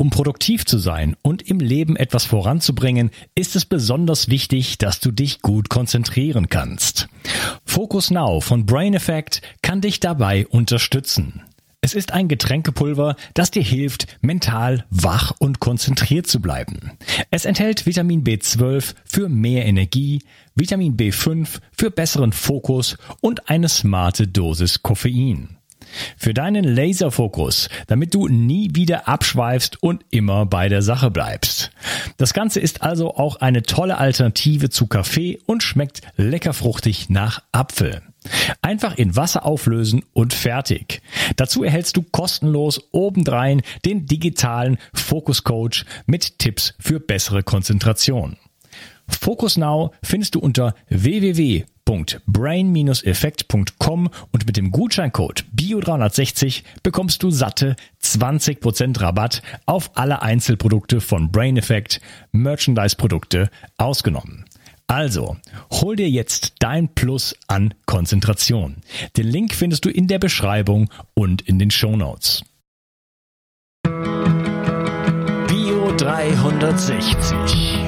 Um produktiv zu sein und im Leben etwas voranzubringen, ist es besonders wichtig, dass du dich gut konzentrieren kannst. Focus Now von Brain Effect kann dich dabei unterstützen. Es ist ein Getränkepulver, das dir hilft, mental wach und konzentriert zu bleiben. Es enthält Vitamin B12 für mehr Energie, Vitamin B5 für besseren Fokus und eine smarte Dosis Koffein. Für deinen Laserfokus, damit du nie wieder abschweifst und immer bei der Sache bleibst. Das Ganze ist also auch eine tolle Alternative zu Kaffee und schmeckt lecker fruchtig nach Apfel. Einfach in Wasser auflösen und fertig. Dazu erhältst du kostenlos obendrein den digitalen Fokus Coach mit Tipps für bessere Konzentration. Focus Now findest du unter www.brain-effekt.com und mit dem Gutscheincode BIO360 bekommst du satte 20% Rabatt auf alle Einzelprodukte von Brain Effect, Merchandise-Produkte ausgenommen. Also, hol dir jetzt dein Plus an Konzentration. Den Link findest du in der Beschreibung und in den Show Notes. Bio 360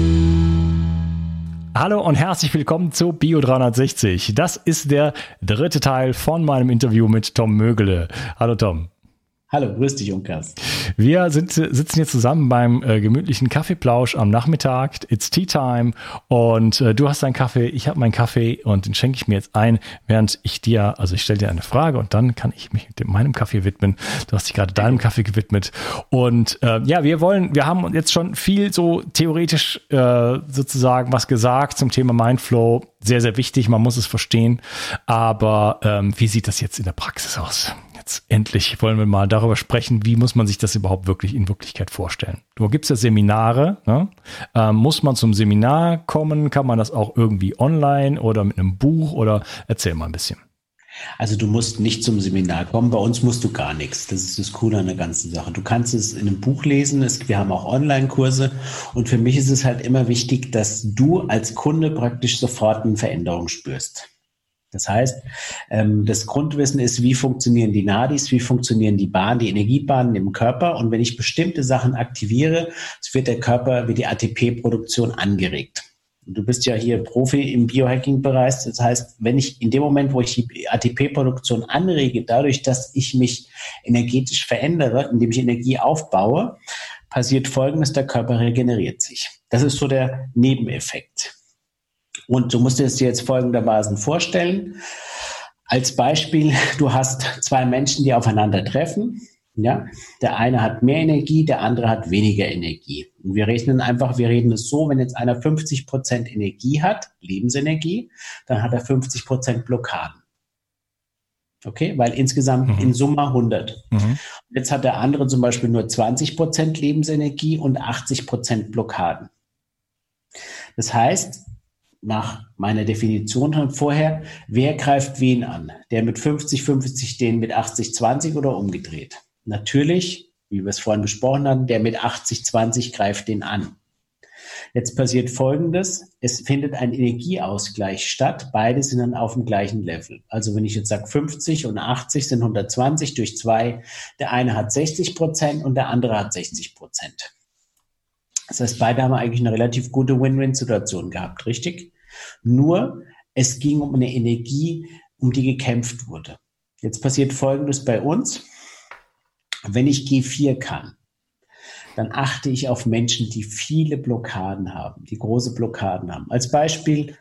Hallo und herzlich willkommen zu Bio 360. Das ist der dritte Teil von meinem Interview mit Tom Mögele. Hallo Tom. Hallo, grüß dich, Unkas. Wir sind, sitzen hier zusammen beim äh, gemütlichen Kaffeeplausch am Nachmittag. It's Tea Time und äh, du hast deinen Kaffee, ich habe meinen Kaffee und den schenke ich mir jetzt ein, während ich dir, also ich stelle dir eine Frage und dann kann ich mich dem, meinem Kaffee widmen. Du hast dich gerade deinem Kaffee gewidmet und äh, ja, wir wollen, wir haben jetzt schon viel so theoretisch äh, sozusagen was gesagt zum Thema Mindflow. Sehr, sehr wichtig, man muss es verstehen. Aber ähm, wie sieht das jetzt in der Praxis aus? Jetzt endlich wollen wir mal darüber sprechen, wie muss man sich das überhaupt wirklich in Wirklichkeit vorstellen. Du gibst ja Seminare. Ne? Ähm, muss man zum Seminar kommen? Kann man das auch irgendwie online oder mit einem Buch? Oder erzähl mal ein bisschen. Also du musst nicht zum Seminar kommen. Bei uns musst du gar nichts. Das ist das Coole an der ganzen Sache. Du kannst es in einem Buch lesen. Es, wir haben auch Online-Kurse. Und für mich ist es halt immer wichtig, dass du als Kunde praktisch sofort eine Veränderung spürst. Das heißt, ähm, das Grundwissen ist, wie funktionieren die Nadis, wie funktionieren die Bahnen, die Energiebahnen im Körper. Und wenn ich bestimmte Sachen aktiviere, wird der Körper wie die ATP-Produktion angeregt. Du bist ja hier Profi im Biohacking-Bereich. Das heißt, wenn ich in dem Moment, wo ich die ATP-Produktion anrege, dadurch, dass ich mich energetisch verändere, indem ich Energie aufbaue, passiert Folgendes, der Körper regeneriert sich. Das ist so der Nebeneffekt. Und du musst es dir jetzt folgendermaßen vorstellen. Als Beispiel, du hast zwei Menschen, die aufeinandertreffen. Ja, der eine hat mehr Energie, der andere hat weniger Energie. Und wir rechnen einfach, wir reden es so, wenn jetzt einer 50 Prozent Energie hat, Lebensenergie, dann hat er 50 Prozent Blockaden. Okay, weil insgesamt mhm. in Summe 100. Mhm. Jetzt hat der andere zum Beispiel nur 20 Prozent Lebensenergie und 80 Prozent Blockaden. Das heißt, nach meiner Definition vorher, wer greift wen an? Der mit 50, 50, den mit 80, 20 oder umgedreht? Natürlich, wie wir es vorhin besprochen hatten, der mit 80, 20 greift den an. Jetzt passiert Folgendes. Es findet ein Energieausgleich statt. Beide sind dann auf dem gleichen Level. Also wenn ich jetzt sage 50 und 80 sind 120 durch zwei. Der eine hat 60 Prozent und der andere hat 60 Prozent. Das heißt, beide haben eigentlich eine relativ gute Win-Win-Situation gehabt, richtig? Nur, es ging um eine Energie, um die gekämpft wurde. Jetzt passiert Folgendes bei uns. Wenn ich G4 kann, dann achte ich auf Menschen, die viele Blockaden haben, die große Blockaden haben. Als Beispiel,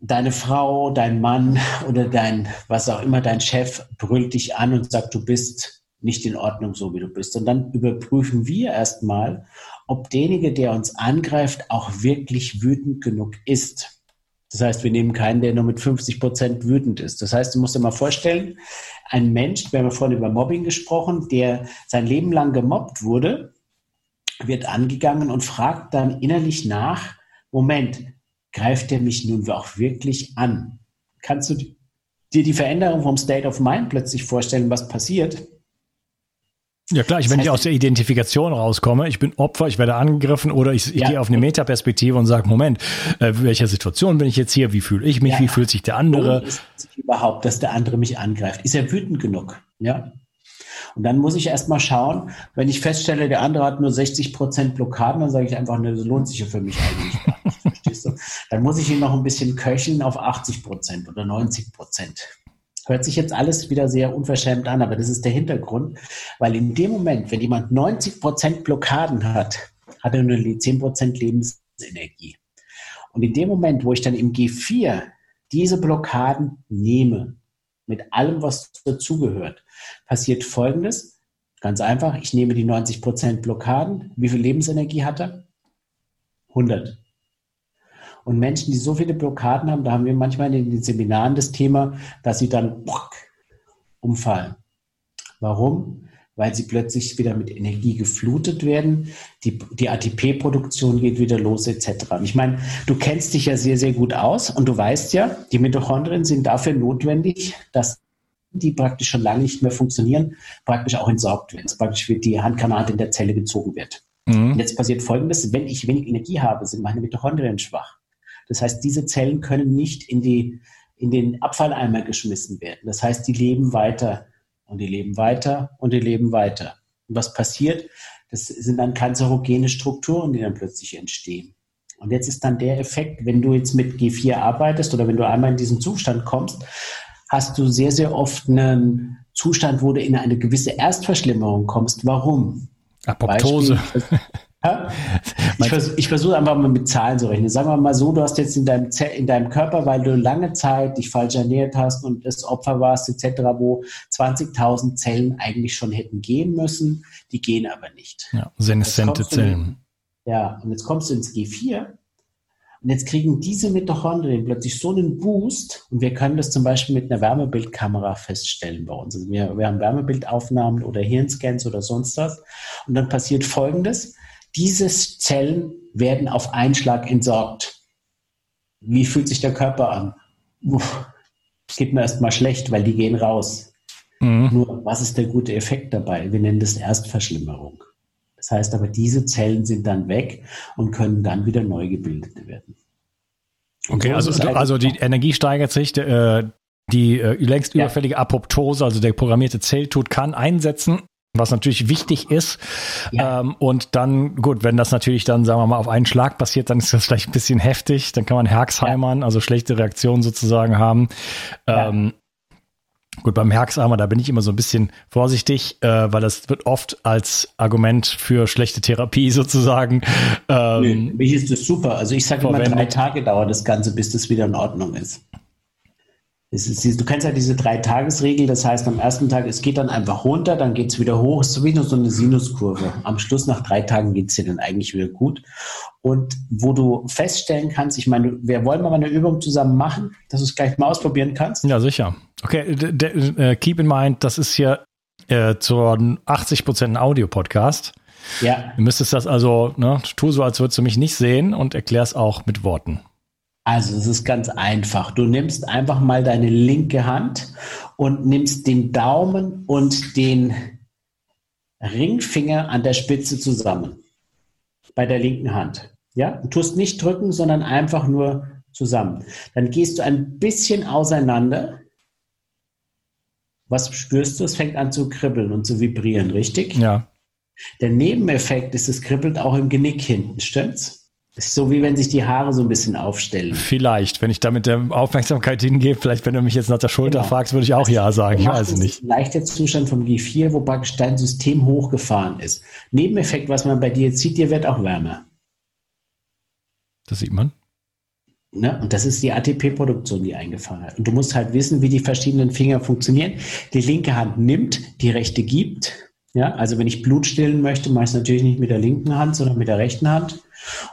deine Frau, dein Mann oder dein, was auch immer, dein Chef brüllt dich an und sagt, du bist nicht in Ordnung, so wie du bist. Und dann überprüfen wir erstmal, ob derjenige, der uns angreift, auch wirklich wütend genug ist. Das heißt, wir nehmen keinen, der nur mit 50 Prozent wütend ist. Das heißt, du musst dir mal vorstellen, ein Mensch, wir haben ja vorhin über Mobbing gesprochen, der sein Leben lang gemobbt wurde, wird angegangen und fragt dann innerlich nach, Moment, greift er mich nun auch wirklich an? Kannst du dir die Veränderung vom State of Mind plötzlich vorstellen, was passiert? Ja klar, ich, wenn ich aus der Identifikation rauskomme, ich bin Opfer, ich werde angegriffen oder ich, ich ja. gehe auf eine Metaperspektive und sage, Moment, äh, welcher Situation bin ich jetzt hier? Wie fühle ich mich? Ja. Wie fühlt sich der andere? Ist überhaupt, dass der andere mich angreift? Ist er wütend genug? Ja. Und dann muss ich erstmal schauen, wenn ich feststelle, der andere hat nur 60 Prozent Blockaden, dann sage ich einfach, ne, das lohnt sich ja für mich eigentlich gar nicht. verstehst du? Dann muss ich ihn noch ein bisschen köcheln auf 80 Prozent oder 90 Prozent. Hört sich jetzt alles wieder sehr unverschämt an, aber das ist der Hintergrund, weil in dem Moment, wenn jemand 90 Prozent Blockaden hat, hat er nur 10 Prozent Lebensenergie. Und in dem Moment, wo ich dann im G4 diese Blockaden nehme, mit allem, was dazugehört, passiert Folgendes. Ganz einfach, ich nehme die 90 Prozent Blockaden. Wie viel Lebensenergie hat er? 100. Und Menschen, die so viele Blockaden haben, da haben wir manchmal in den Seminaren das Thema, dass sie dann umfallen. Warum? Weil sie plötzlich wieder mit Energie geflutet werden, die, die ATP-Produktion geht wieder los, etc. Ich meine, du kennst dich ja sehr, sehr gut aus und du weißt ja, die Mitochondrien sind dafür notwendig, dass die praktisch schon lange nicht mehr funktionieren, praktisch auch entsorgt werden. Also praktisch wird die Handgranate in der Zelle gezogen wird. Mhm. Und jetzt passiert Folgendes, wenn ich wenig Energie habe, sind meine Mitochondrien schwach. Das heißt, diese Zellen können nicht in, die, in den Abfalleimer geschmissen werden. Das heißt, die leben weiter und die leben weiter und die leben weiter. Und was passiert? Das sind dann kanzerogene Strukturen, die dann plötzlich entstehen. Und jetzt ist dann der Effekt, wenn du jetzt mit G4 arbeitest oder wenn du einmal in diesen Zustand kommst, hast du sehr, sehr oft einen Zustand, wo du in eine gewisse Erstverschlimmerung kommst. Warum? Apoptose. Beispiel, ich, vers ich versuche einfach mal mit Zahlen zu rechnen. Sagen wir mal so, du hast jetzt in deinem, in deinem Körper, weil du lange Zeit dich falsch ernährt hast und das Opfer warst etc., wo 20.000 Zellen eigentlich schon hätten gehen müssen, die gehen aber nicht. Ja, seneszente Zellen. In, ja, und jetzt kommst du ins G4 und jetzt kriegen diese Mitochondrien plötzlich so einen Boost und wir können das zum Beispiel mit einer Wärmebildkamera feststellen bei uns. Also wir, wir haben Wärmebildaufnahmen oder Hirnscans oder sonst was und dann passiert Folgendes diese Zellen werden auf einen Schlag entsorgt. Wie fühlt sich der Körper an? Uff, geht mir erstmal schlecht, weil die gehen raus. Mhm. Nur, was ist der gute Effekt dabei? Wir nennen das Erstverschlimmerung. Das heißt aber, diese Zellen sind dann weg und können dann wieder neu gebildet werden. okay, so also, also die Energie steigert sich, äh, die äh, längst überfällige Apoptose, also der programmierte Zelltod, kann einsetzen was natürlich wichtig ist. Ja. Ähm, und dann, gut, wenn das natürlich dann, sagen wir mal, auf einen Schlag passiert, dann ist das vielleicht ein bisschen heftig. Dann kann man Herxheimern, ja. also schlechte Reaktionen sozusagen haben. Ja. Ähm, gut, beim Herxheimer, da bin ich immer so ein bisschen vorsichtig, äh, weil das wird oft als Argument für schlechte Therapie sozusagen. Ähm, nee, mich ist das super. Also ich sage immer, drei Tage dauert das Ganze, bis das wieder in Ordnung ist. Ist, du kennst ja diese Drei-Tages-Regel, das heißt, am ersten Tag, es geht dann einfach runter, dann geht es wieder hoch, es ist so wie nur so eine Sinuskurve. Am Schluss, nach drei Tagen, geht es dir dann eigentlich wieder gut. Und wo du feststellen kannst, ich meine, wir wollen mal eine Übung zusammen machen, dass du es gleich mal ausprobieren kannst. Ja, sicher. Okay, äh, keep in mind, das ist hier äh, zu 80 Prozent ein Audio-Podcast. Ja. Du müsstest das also, ne, tu so, als würdest du mich nicht sehen und erklär's auch mit Worten. Also es ist ganz einfach. Du nimmst einfach mal deine linke Hand und nimmst den Daumen und den Ringfinger an der Spitze zusammen. Bei der linken Hand. Ja, du tust nicht drücken, sondern einfach nur zusammen. Dann gehst du ein bisschen auseinander. Was spürst du? Es fängt an zu kribbeln und zu vibrieren, richtig? Ja. Der Nebeneffekt ist, es kribbelt auch im Genick hinten, stimmt's? Ist so wie wenn sich die Haare so ein bisschen aufstellen. Vielleicht, wenn ich da mit der Aufmerksamkeit hingehe, vielleicht wenn du mich jetzt nach der Schulter genau. fragst, würde ich auch also, ja sagen. Ich weiß nicht. Leichter Zustand vom G4, wo praktisch dein System hochgefahren ist. Nebeneffekt, was man bei dir jetzt sieht, dir wird auch wärmer. Das sieht man. Ne? Und das ist die ATP-Produktion, die eingefahren hat. Und du musst halt wissen, wie die verschiedenen Finger funktionieren. Die linke Hand nimmt, die rechte gibt Ja, also wenn ich Blut stillen möchte, mache ich es natürlich nicht mit der linken Hand, sondern mit der rechten Hand.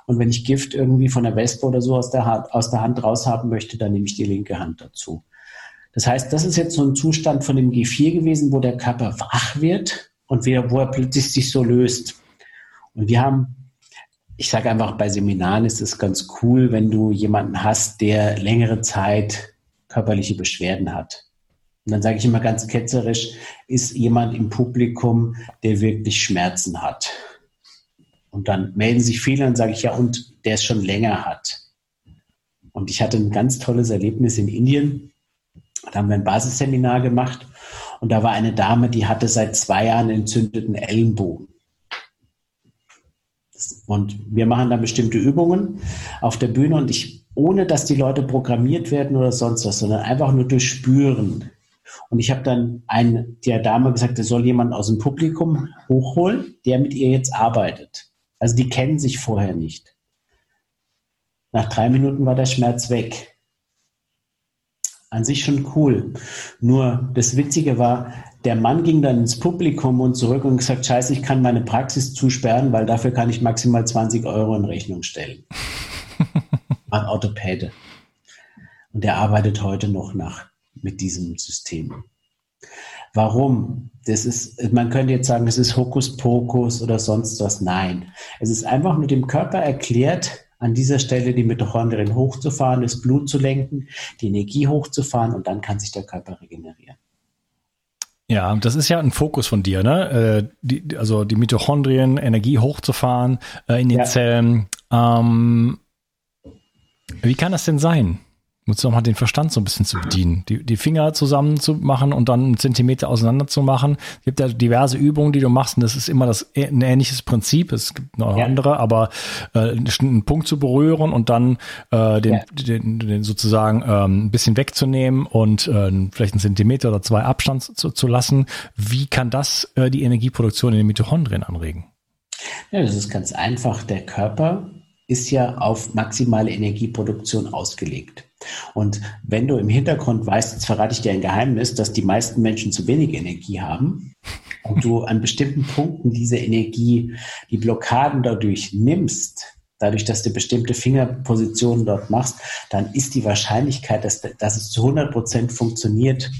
Und wenn ich Gift irgendwie von der Wespe oder so aus der, Hand, aus der Hand raus haben möchte, dann nehme ich die linke Hand dazu. Das heißt, das ist jetzt so ein Zustand von dem G4 gewesen, wo der Körper wach wird und wieder, wo er plötzlich sich so löst. Und wir haben, ich sage einfach, bei Seminaren ist es ganz cool, wenn du jemanden hast, der längere Zeit körperliche Beschwerden hat. Und dann sage ich immer ganz ketzerisch, ist jemand im Publikum, der wirklich Schmerzen hat. Und dann melden sich viele und sage ich, ja, und der es schon länger hat. Und ich hatte ein ganz tolles Erlebnis in Indien. Da haben wir ein Basisseminar gemacht und da war eine Dame, die hatte seit zwei Jahren entzündeten Ellenbogen. Und wir machen da bestimmte Übungen auf der Bühne und ich, ohne dass die Leute programmiert werden oder sonst was, sondern einfach nur durch Spüren, und ich habe dann ein, der Dame gesagt, er soll jemanden aus dem Publikum hochholen, der mit ihr jetzt arbeitet. Also die kennen sich vorher nicht. Nach drei Minuten war der Schmerz weg. An sich schon cool. Nur das Witzige war, der Mann ging dann ins Publikum und zurück und gesagt, scheiße, ich kann meine Praxis zusperren, weil dafür kann ich maximal 20 Euro in Rechnung stellen. Ein Orthopäde. Und der arbeitet heute noch nach mit diesem System. Warum? Das ist, man könnte jetzt sagen, es ist Hokuspokus oder sonst was. Nein. Es ist einfach nur dem Körper erklärt, an dieser Stelle die Mitochondrien hochzufahren, das Blut zu lenken, die Energie hochzufahren und dann kann sich der Körper regenerieren. Ja, das ist ja ein Fokus von dir, ne? Äh, die, also die Mitochondrien, Energie hochzufahren äh, in den ja. Zellen. Ähm, wie kann das denn sein? Nutzt nochmal den Verstand so ein bisschen zu bedienen. Die, die Finger zusammen zu machen und dann einen Zentimeter auseinander zu machen. Es gibt ja diverse Übungen, die du machst und das ist immer das, ein ähnliches Prinzip. Es gibt noch ja. andere, aber äh, einen Punkt zu berühren und dann äh, den, ja. den, den sozusagen ähm, ein bisschen wegzunehmen und äh, vielleicht einen Zentimeter oder zwei Abstand zu, zu lassen. Wie kann das äh, die Energieproduktion in den Mitochondrien anregen? Ja, das ist ganz einfach. Der Körper ist ja auf maximale Energieproduktion ausgelegt. Und wenn du im Hintergrund weißt, jetzt verrate ich dir ein Geheimnis, dass die meisten Menschen zu wenig Energie haben und du an bestimmten Punkten diese Energie, die Blockaden dadurch nimmst, dadurch, dass du bestimmte Fingerpositionen dort machst, dann ist die Wahrscheinlichkeit, dass, dass es zu 100 Prozent funktioniert,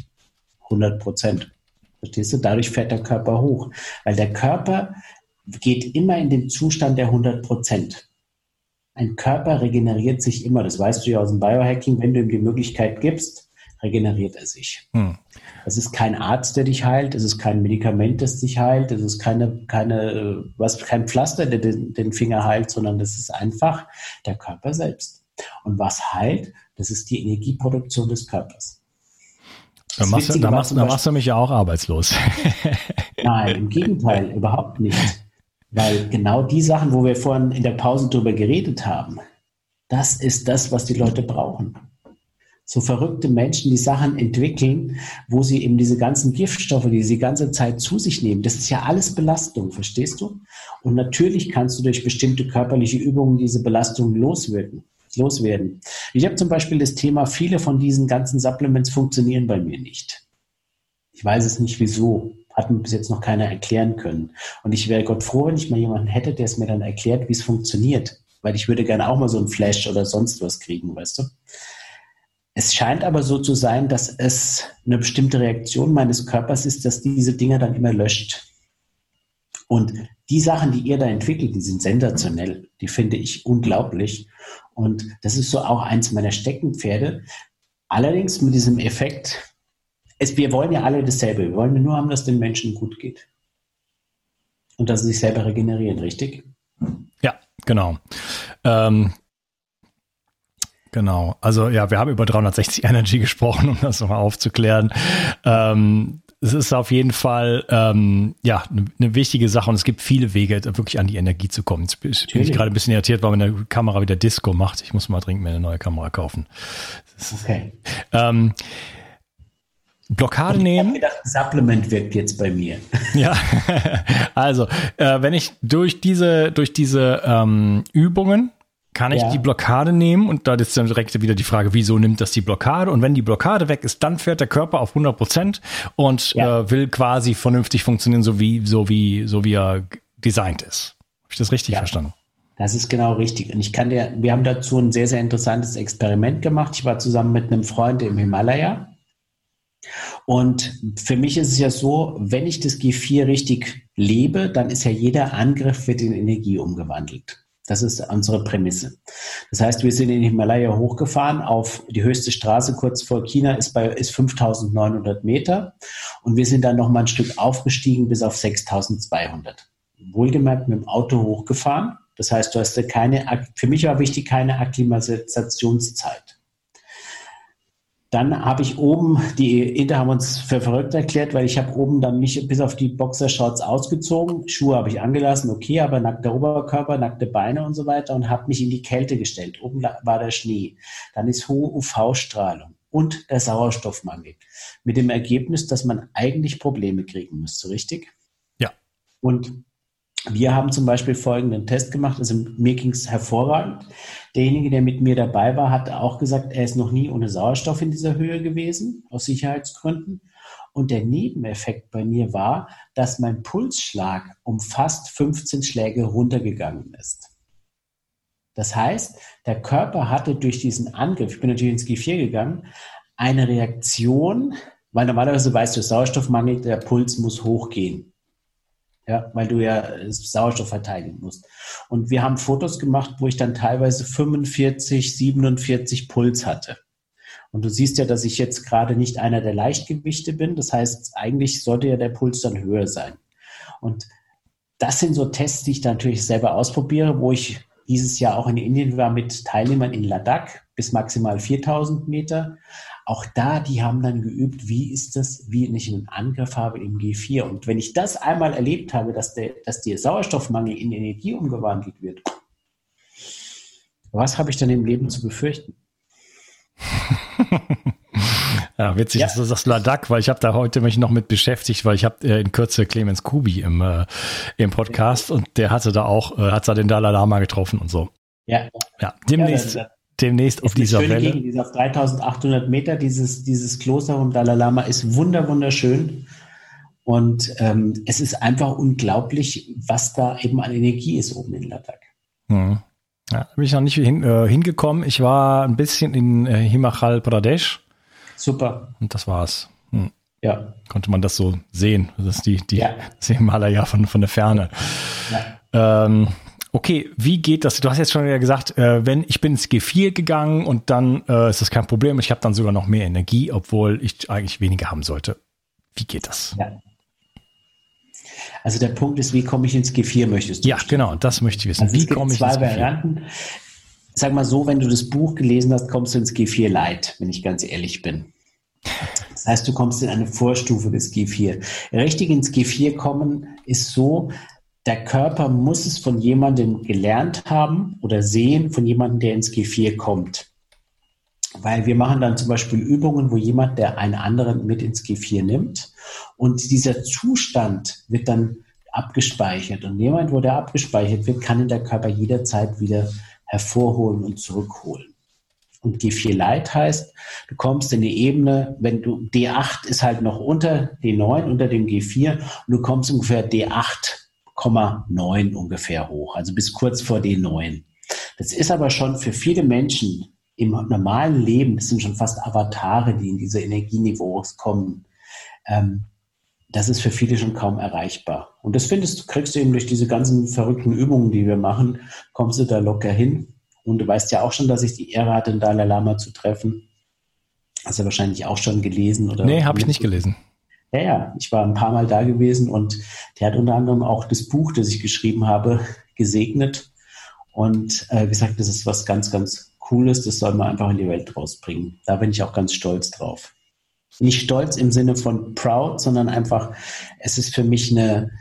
100 Prozent. Verstehst du? Dadurch fährt der Körper hoch, weil der Körper geht immer in den Zustand der 100 Prozent ein Körper regeneriert sich immer. Das weißt du ja aus dem Biohacking. Wenn du ihm die Möglichkeit gibst, regeneriert er sich. Hm. Es ist kein Arzt, der dich heilt. Es ist kein Medikament, das dich heilt. Es ist keine, keine, was, kein Pflaster, der den, den Finger heilt, sondern das ist einfach der Körper selbst. Und was heilt? Das ist die Energieproduktion des Körpers. Da machst, da, machst, da machst du mich ja auch arbeitslos. Nein, im Gegenteil, überhaupt nicht. Weil genau die Sachen, wo wir vorhin in der Pause drüber geredet haben, das ist das, was die Leute brauchen. So verrückte Menschen, die Sachen entwickeln, wo sie eben diese ganzen Giftstoffe, die sie die ganze Zeit zu sich nehmen, das ist ja alles Belastung, verstehst du? Und natürlich kannst du durch bestimmte körperliche Übungen diese Belastung loswirken, loswerden. Ich habe zum Beispiel das Thema, viele von diesen ganzen Supplements funktionieren bei mir nicht. Ich weiß es nicht wieso hat mir bis jetzt noch keiner erklären können. Und ich wäre Gott froh, wenn ich mal jemanden hätte, der es mir dann erklärt, wie es funktioniert. Weil ich würde gerne auch mal so ein Flash oder sonst was kriegen, weißt du? Es scheint aber so zu sein, dass es eine bestimmte Reaktion meines Körpers ist, dass diese Dinger dann immer löscht. Und die Sachen, die ihr da entwickelt, die sind sensationell. Die finde ich unglaublich. Und das ist so auch eins meiner Steckenpferde. Allerdings mit diesem Effekt, es, wir wollen ja alle dasselbe. Wir wollen nur haben, dass den Menschen gut geht. Und dass sie sich selber regenerieren, richtig? Ja, genau. Ähm, Genau. Also ja, wir haben über 360 Energy gesprochen, um das nochmal aufzuklären. Ähm, es ist auf jeden Fall ähm, ja eine ne wichtige Sache und es gibt viele Wege, wirklich an die Energie zu kommen. Jetzt bin ich gerade ein bisschen irritiert, weil meine Kamera wieder Disco macht. Ich muss mal dringend mir eine neue Kamera kaufen. okay. Ähm, Blockade ich nehmen. Ich gedacht, Supplement wirkt jetzt bei mir. Ja, also äh, wenn ich durch diese durch diese ähm, Übungen kann ich ja. die Blockade nehmen und da ist dann direkt wieder die Frage, wieso nimmt das die Blockade? Und wenn die Blockade weg ist, dann fährt der Körper auf 100 Prozent und ja. äh, will quasi vernünftig funktionieren, so wie, so wie, so wie er designt ist. Habe ich das richtig ja. verstanden? Das ist genau richtig. Und ich kann dir, wir haben dazu ein sehr, sehr interessantes Experiment gemacht. Ich war zusammen mit einem Freund im Himalaya. Und für mich ist es ja so, wenn ich das G4 richtig lebe, dann ist ja jeder Angriff wird in Energie umgewandelt. Das ist unsere Prämisse. Das heißt, wir sind in den Himalaya hochgefahren auf die höchste Straße kurz vor China ist bei ist 5900 Meter und wir sind dann noch mal ein Stück aufgestiegen bis auf 6200. Wohlgemerkt mit dem Auto hochgefahren. Das heißt, du hast keine, für mich war wichtig, keine Akklimatisationszeit. Dann habe ich oben, die Inter haben uns für verrückt erklärt, weil ich habe oben dann mich bis auf die Boxershorts ausgezogen. Schuhe habe ich angelassen, okay, aber nackter Oberkörper, nackte Beine und so weiter und habe mich in die Kälte gestellt. Oben war der Schnee. Dann ist hohe UV-Strahlung und der Sauerstoffmangel. Mit dem Ergebnis, dass man eigentlich Probleme kriegen müsste, richtig? Ja. Und wir haben zum Beispiel folgenden Test gemacht. Also mir ging es hervorragend. Derjenige, der mit mir dabei war, hat auch gesagt, er ist noch nie ohne Sauerstoff in dieser Höhe gewesen, aus Sicherheitsgründen. Und der Nebeneffekt bei mir war, dass mein Pulsschlag um fast 15 Schläge runtergegangen ist. Das heißt, der Körper hatte durch diesen Angriff, ich bin natürlich ins G4 gegangen, eine Reaktion, weil normalerweise weißt du, Sauerstoffmangel, der Puls muss hochgehen ja, weil du ja Sauerstoff verteidigen musst. Und wir haben Fotos gemacht, wo ich dann teilweise 45, 47 Puls hatte. Und du siehst ja, dass ich jetzt gerade nicht einer der Leichtgewichte bin. Das heißt, eigentlich sollte ja der Puls dann höher sein. Und das sind so Tests, die ich dann natürlich selber ausprobiere, wo ich dieses Jahr auch in Indien war mit Teilnehmern in Ladakh bis maximal 4000 Meter. Auch da, die haben dann geübt, wie ist das, wie ich einen Angriff habe im G4. Und wenn ich das einmal erlebt habe, dass der, dass der Sauerstoffmangel in Energie umgewandelt wird, was habe ich dann im Leben zu befürchten? Ja, witzig, ja. dass du sagst Ladakh, weil ich habe da heute mich noch mit beschäftigt, weil ich habe äh, in Kürze Clemens Kubi im, äh, im Podcast und der hatte da auch, äh, hat da den Dalai Lama getroffen und so. Ja. Ja, demnächst, ja, demnächst auf dieser Welle. Gegend, diese auf 3800 Meter, dieses, dieses Kloster vom Dalai Lama ist wunder, wunderschön. Und ähm, es ist einfach unglaublich, was da eben an Energie ist oben in Ladakh. Hm. Ja, bin ich noch nicht hin, äh, hingekommen. Ich war ein bisschen in äh, Himachal Pradesh. Super. Und das war's. Hm. Ja. Konnte man das so sehen. Das ist die, die ja. das Himalaya von, von der Ferne. Ja. Ähm, Okay, wie geht das? Du hast jetzt schon gesagt, äh, wenn ich bin ins G4 gegangen und dann äh, ist das kein Problem. Ich habe dann sogar noch mehr Energie, obwohl ich eigentlich weniger haben sollte. Wie geht das? Ja. Also der Punkt ist, wie komme ich ins G4, möchtest du? Ja, genau, das möchte ich wissen. Also wie komme ich zwei ins G4? Varianten. Sag mal so, wenn du das Buch gelesen hast, kommst du ins G4 Light, wenn ich ganz ehrlich bin. Das heißt, du kommst in eine Vorstufe des G4. Richtig ins G4 kommen ist so, der Körper muss es von jemandem gelernt haben oder sehen, von jemandem, der ins G4 kommt. Weil wir machen dann zum Beispiel Übungen, wo jemand, der einen anderen mit ins G4 nimmt und dieser Zustand wird dann abgespeichert. Und jemand, wo der abgespeichert wird, kann in der Körper jederzeit wieder hervorholen und zurückholen. Und G4 Light heißt, du kommst in die Ebene, wenn du D8 ist halt noch unter D9, unter dem G4 und du kommst ungefähr D8 8,9 ungefähr hoch, also bis kurz vor D9. Das ist aber schon für viele Menschen im normalen Leben, das sind schon fast Avatare, die in diese Energieniveaus kommen. Ähm, das ist für viele schon kaum erreichbar. Und das findest du, kriegst du eben durch diese ganzen verrückten Übungen, die wir machen, kommst du da locker hin. Und du weißt ja auch schon, dass ich die Ehre hatte, den Dalai Lama zu treffen. Hast du wahrscheinlich auch schon gelesen oder? Nee, habe ich nicht gelesen. Ja, ja, ich war ein paar Mal da gewesen und der hat unter anderem auch das Buch, das ich geschrieben habe, gesegnet und äh, gesagt, das ist was ganz, ganz Cooles, das soll man einfach in die Welt rausbringen. Da bin ich auch ganz stolz drauf. Nicht stolz im Sinne von proud, sondern einfach, es ist für mich eine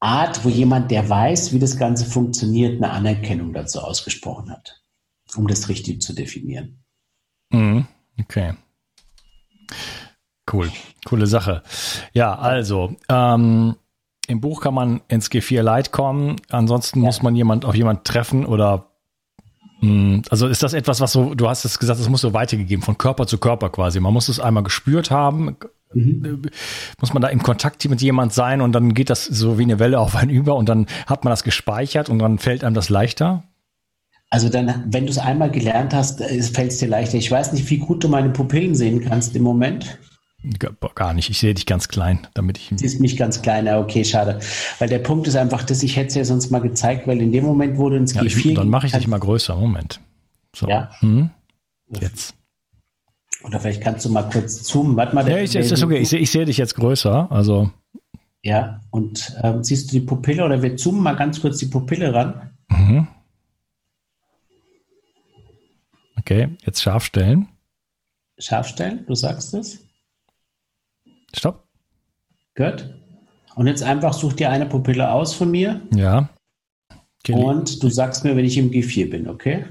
Art, wo jemand, der weiß, wie das Ganze funktioniert, eine Anerkennung dazu ausgesprochen hat, um das richtig zu definieren. Mhm. Okay. Cool, coole Sache. Ja, also ähm, im Buch kann man ins G4 Light kommen. Ansonsten ja. muss man jemand auf jemand treffen oder Hm, also ist das etwas, was so, du hast es gesagt, das muss so weitergegeben, von Körper zu Körper quasi. Man muss es einmal gespürt haben, mhm. muss man da im Kontakt mit jemand sein und dann geht das so wie eine Welle auf einen über und dann hat man das gespeichert und dann fällt einem das leichter? Also dann, wenn du es einmal gelernt hast, äh, fällt es dir leichter. Ich weiß nicht, wie gut du meine Pupillen sehen kannst im Moment. Gar nicht. Ich sehe dich ganz klein, damit ich. Sie ist mich ganz klein, ja, okay, schade. Weil der Punkt ist einfach, dass ich hätte es ja sonst mal gezeigt, weil in dem Moment, du ins ja, G4 ich, Dann mache ich dich mal größer. Moment. So. Ja. Hm? Jetzt. Oder vielleicht kannst du mal kurz zoomen. Warte mal. Der, ja, ich, der, ist okay. Ich sehe ich seh dich jetzt größer. Also. Ja, und ähm, siehst du die Pupille oder wir zoomen mal ganz kurz die Pupille ran. Mhm. Okay, jetzt scharf stellen. Scharf stellen, du sagst es. Stopp. Gut. Und jetzt einfach such dir eine Pupille aus von mir. Ja. Okay. Und du sagst mir, wenn ich im G4 bin, okay?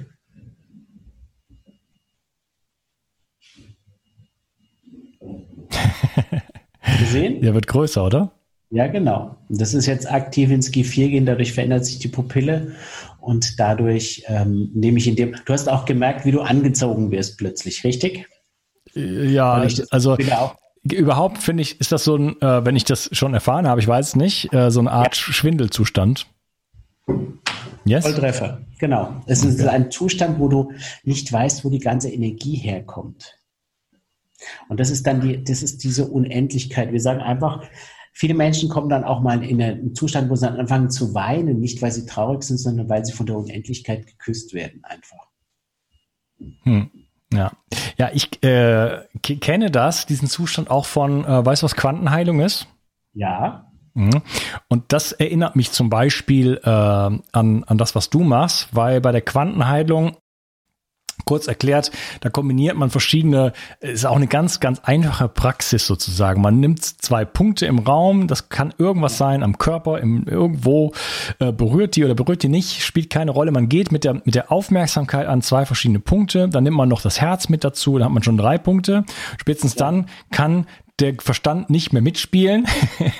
Gesehen? Der wird größer, oder? Ja, genau. Das ist jetzt aktiv ins G4 gehen, dadurch verändert sich die Pupille und dadurch ähm, nehme ich in dem. Du hast auch gemerkt, wie du angezogen wirst plötzlich, richtig? Ja, also überhaupt finde ich, ist das so ein, äh, wenn ich das schon erfahren habe, ich weiß es nicht, äh, so eine Art ja. Schwindelzustand. Yes? Volltreffer, genau. Es okay. ist ein Zustand, wo du nicht weißt, wo die ganze Energie herkommt. Und das ist dann die, das ist diese Unendlichkeit. Wir sagen einfach, viele Menschen kommen dann auch mal in einen Zustand, wo sie dann anfangen zu weinen, nicht weil sie traurig sind, sondern weil sie von der Unendlichkeit geküsst werden einfach. Hm. Ja, ja, ich äh, kenne das, diesen Zustand auch von, äh, weißt du, was Quantenheilung ist? Ja. Mhm. Und das erinnert mich zum Beispiel äh, an, an das, was du machst, weil bei der Quantenheilung kurz erklärt, da kombiniert man verschiedene, ist auch eine ganz, ganz einfache Praxis sozusagen. Man nimmt zwei Punkte im Raum, das kann irgendwas sein am Körper, im, irgendwo äh, berührt die oder berührt die nicht, spielt keine Rolle. Man geht mit der, mit der Aufmerksamkeit an zwei verschiedene Punkte, dann nimmt man noch das Herz mit dazu, dann hat man schon drei Punkte. Spätestens dann kann der Verstand nicht mehr mitspielen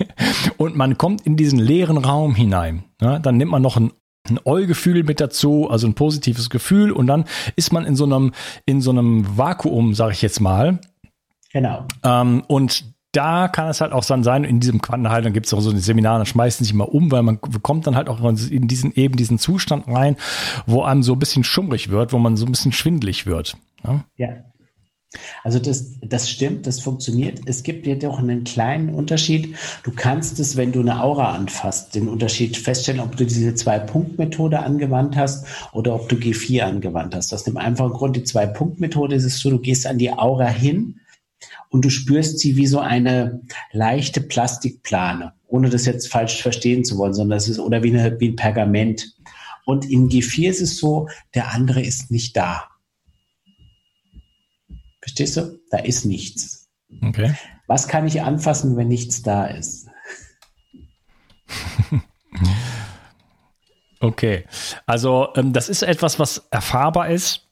und man kommt in diesen leeren Raum hinein. Ja, dann nimmt man noch ein ein Eu-Gefühl mit dazu, also ein positives Gefühl und dann ist man in so einem, in so einem Vakuum, sage ich jetzt mal. Genau. Ähm, und da kann es halt auch dann sein, in diesem Quantenheilung gibt es auch so ein Seminar, dann schmeißen sich immer um, weil man kommt dann halt auch in diesen eben diesen Zustand rein, wo einem so ein bisschen schummrig wird, wo man so ein bisschen schwindlig wird. Ja. ja. Also das, das stimmt, das funktioniert. Es gibt jedoch einen kleinen Unterschied. Du kannst es, wenn du eine Aura anfasst, den Unterschied feststellen, ob du diese Zwei-Punkt-Methode angewandt hast oder ob du G4 angewandt hast. Aus dem einfachen Grund, die Zwei-Punkt-Methode ist es so, du gehst an die Aura hin und du spürst sie wie so eine leichte Plastikplane, ohne das jetzt falsch verstehen zu wollen, sondern es ist oder wie, eine, wie ein Pergament. Und im G4 ist es so, der andere ist nicht da. Verstehst du? Da ist nichts. Okay. Was kann ich anfassen, wenn nichts da ist? okay. Also, ähm, das ist etwas, was erfahrbar ist.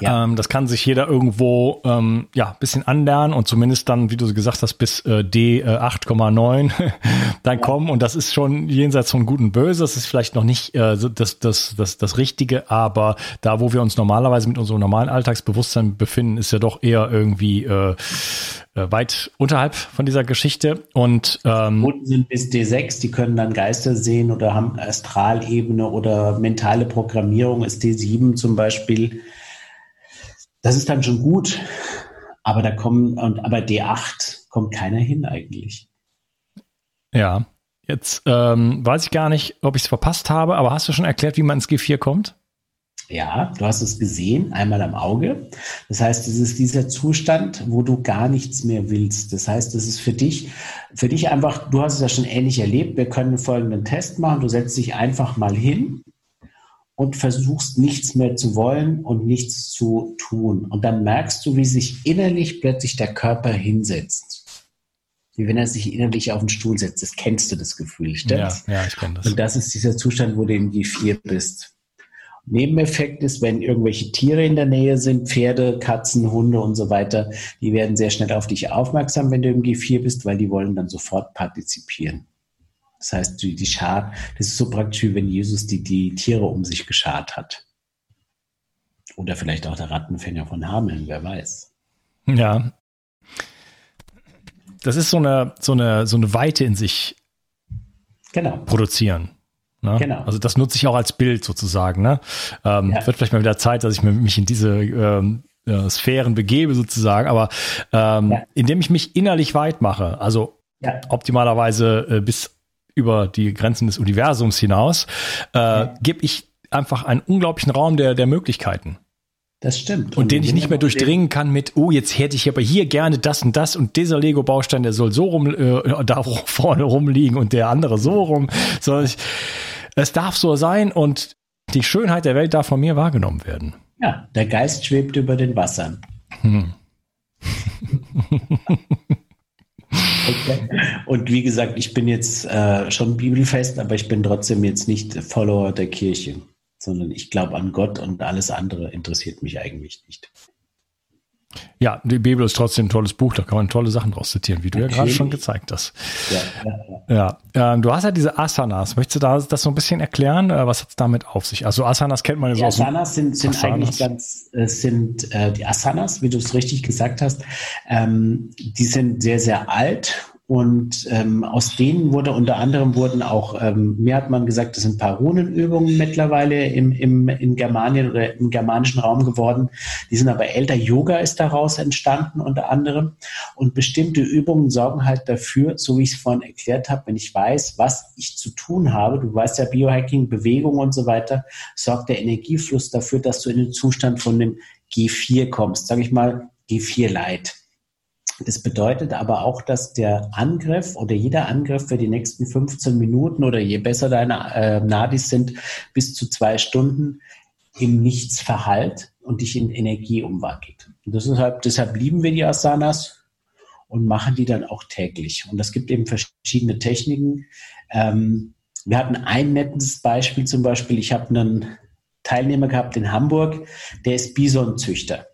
Ja. Ähm, das kann sich jeder irgendwo ähm, ja bisschen anlernen und zumindest dann, wie du gesagt hast, bis äh, D äh, 8,9 dann ja. kommen und das ist schon jenseits von Gut und Böse. Das ist vielleicht noch nicht äh, das, das, das, das Richtige, aber da, wo wir uns normalerweise mit unserem normalen Alltagsbewusstsein befinden, ist ja doch eher irgendwie äh, äh weit unterhalb von dieser Geschichte und ähm, Roten sind bis D6, die können dann Geister sehen oder haben Astralebene oder mentale Programmierung ist D7 zum Beispiel das ist dann schon gut. Aber da kommen, und, aber D8 kommt keiner hin eigentlich. Ja, jetzt ähm, weiß ich gar nicht, ob ich es verpasst habe, aber hast du schon erklärt, wie man ins G4 kommt? Ja, du hast es gesehen, einmal am Auge. Das heißt, es ist dieser Zustand, wo du gar nichts mehr willst. Das heißt, es ist für dich, für dich einfach, du hast es ja schon ähnlich erlebt. Wir können folgenden Test machen. Du setzt dich einfach mal hin und versuchst nichts mehr zu wollen und nichts zu tun. Und dann merkst du, wie sich innerlich plötzlich der Körper hinsetzt. Wie wenn er sich innerlich auf den Stuhl setzt. Das kennst du, das Gefühl, stimmt's? Ja, ja, ich kenne das. Und das ist dieser Zustand, wo du im G4 bist. Nebeneffekt ist, wenn irgendwelche Tiere in der Nähe sind, Pferde, Katzen, Hunde und so weiter, die werden sehr schnell auf dich aufmerksam, wenn du im G4 bist, weil die wollen dann sofort partizipieren. Das heißt, die, die Schar, das ist so praktisch wie wenn Jesus die, die Tiere um sich geschart hat. Oder vielleicht auch der Rattenfänger von Hameln, wer weiß. Ja. Das ist so eine, so eine, so eine Weite in sich genau. produzieren. Ne? Genau. Also das nutze ich auch als Bild sozusagen. Ne? Ähm, ja. Wird vielleicht mal wieder Zeit, dass ich mich in diese ähm, äh, Sphären begebe sozusagen, aber ähm, ja. indem ich mich innerlich weit mache, also ja. optimalerweise äh, bis über die Grenzen des Universums hinaus, äh, gebe ich einfach einen unglaublichen Raum der, der Möglichkeiten. Das stimmt. Und, und den ich nicht mehr durchdringen kann mit, oh, jetzt hätte ich aber hier gerne das und das und dieser Lego-Baustein, der soll so rum, äh, da vorne rumliegen und der andere so rum. Sondern ich, es darf so sein und die Schönheit der Welt darf von mir wahrgenommen werden. Ja, der Geist schwebt über den Wassern. Hm. okay. Und wie gesagt, ich bin jetzt äh, schon bibelfest, aber ich bin trotzdem jetzt nicht Follower der Kirche, sondern ich glaube an Gott und alles andere interessiert mich eigentlich nicht. Ja, die Bibel ist trotzdem ein tolles Buch, da kann man tolle Sachen draus zitieren, wie du ja gerade schon gezeigt hast. Ja, ja, ähm, du hast ja diese Asanas. Möchtest du da das so ein bisschen erklären? Äh, was hat es damit auf sich? Also Asanas kennt man ja so aus. Asanas sind, sind Asanas. eigentlich ganz, äh, sind äh, die Asanas, wie du es richtig gesagt hast, ähm, die sind sehr, sehr alt und ähm, aus denen wurde unter anderem wurden auch, ähm, mir hat man gesagt, das sind ein paar Runenübungen mittlerweile im, im, in Germanien oder im germanischen Raum geworden. Die sind aber älter. Yoga ist daraus entstanden unter anderem. Und bestimmte Übungen sorgen halt dafür, so wie ich es vorhin erklärt habe, wenn ich weiß, was ich zu tun habe, du weißt ja, Biohacking, Bewegung und so weiter, sorgt der Energiefluss dafür, dass du in den Zustand von dem G4 kommst, sage ich mal G4 Light. Das bedeutet aber auch, dass der Angriff oder jeder Angriff für die nächsten 15 Minuten oder je besser deine äh, Nadis sind, bis zu zwei Stunden im Nichts verhallt und dich in Energie umwandelt. Und deshalb, deshalb lieben wir die Asanas und machen die dann auch täglich. Und es gibt eben verschiedene Techniken. Ähm, wir hatten ein nettes Beispiel zum Beispiel. Ich habe einen Teilnehmer gehabt in Hamburg, der ist Bisonzüchter.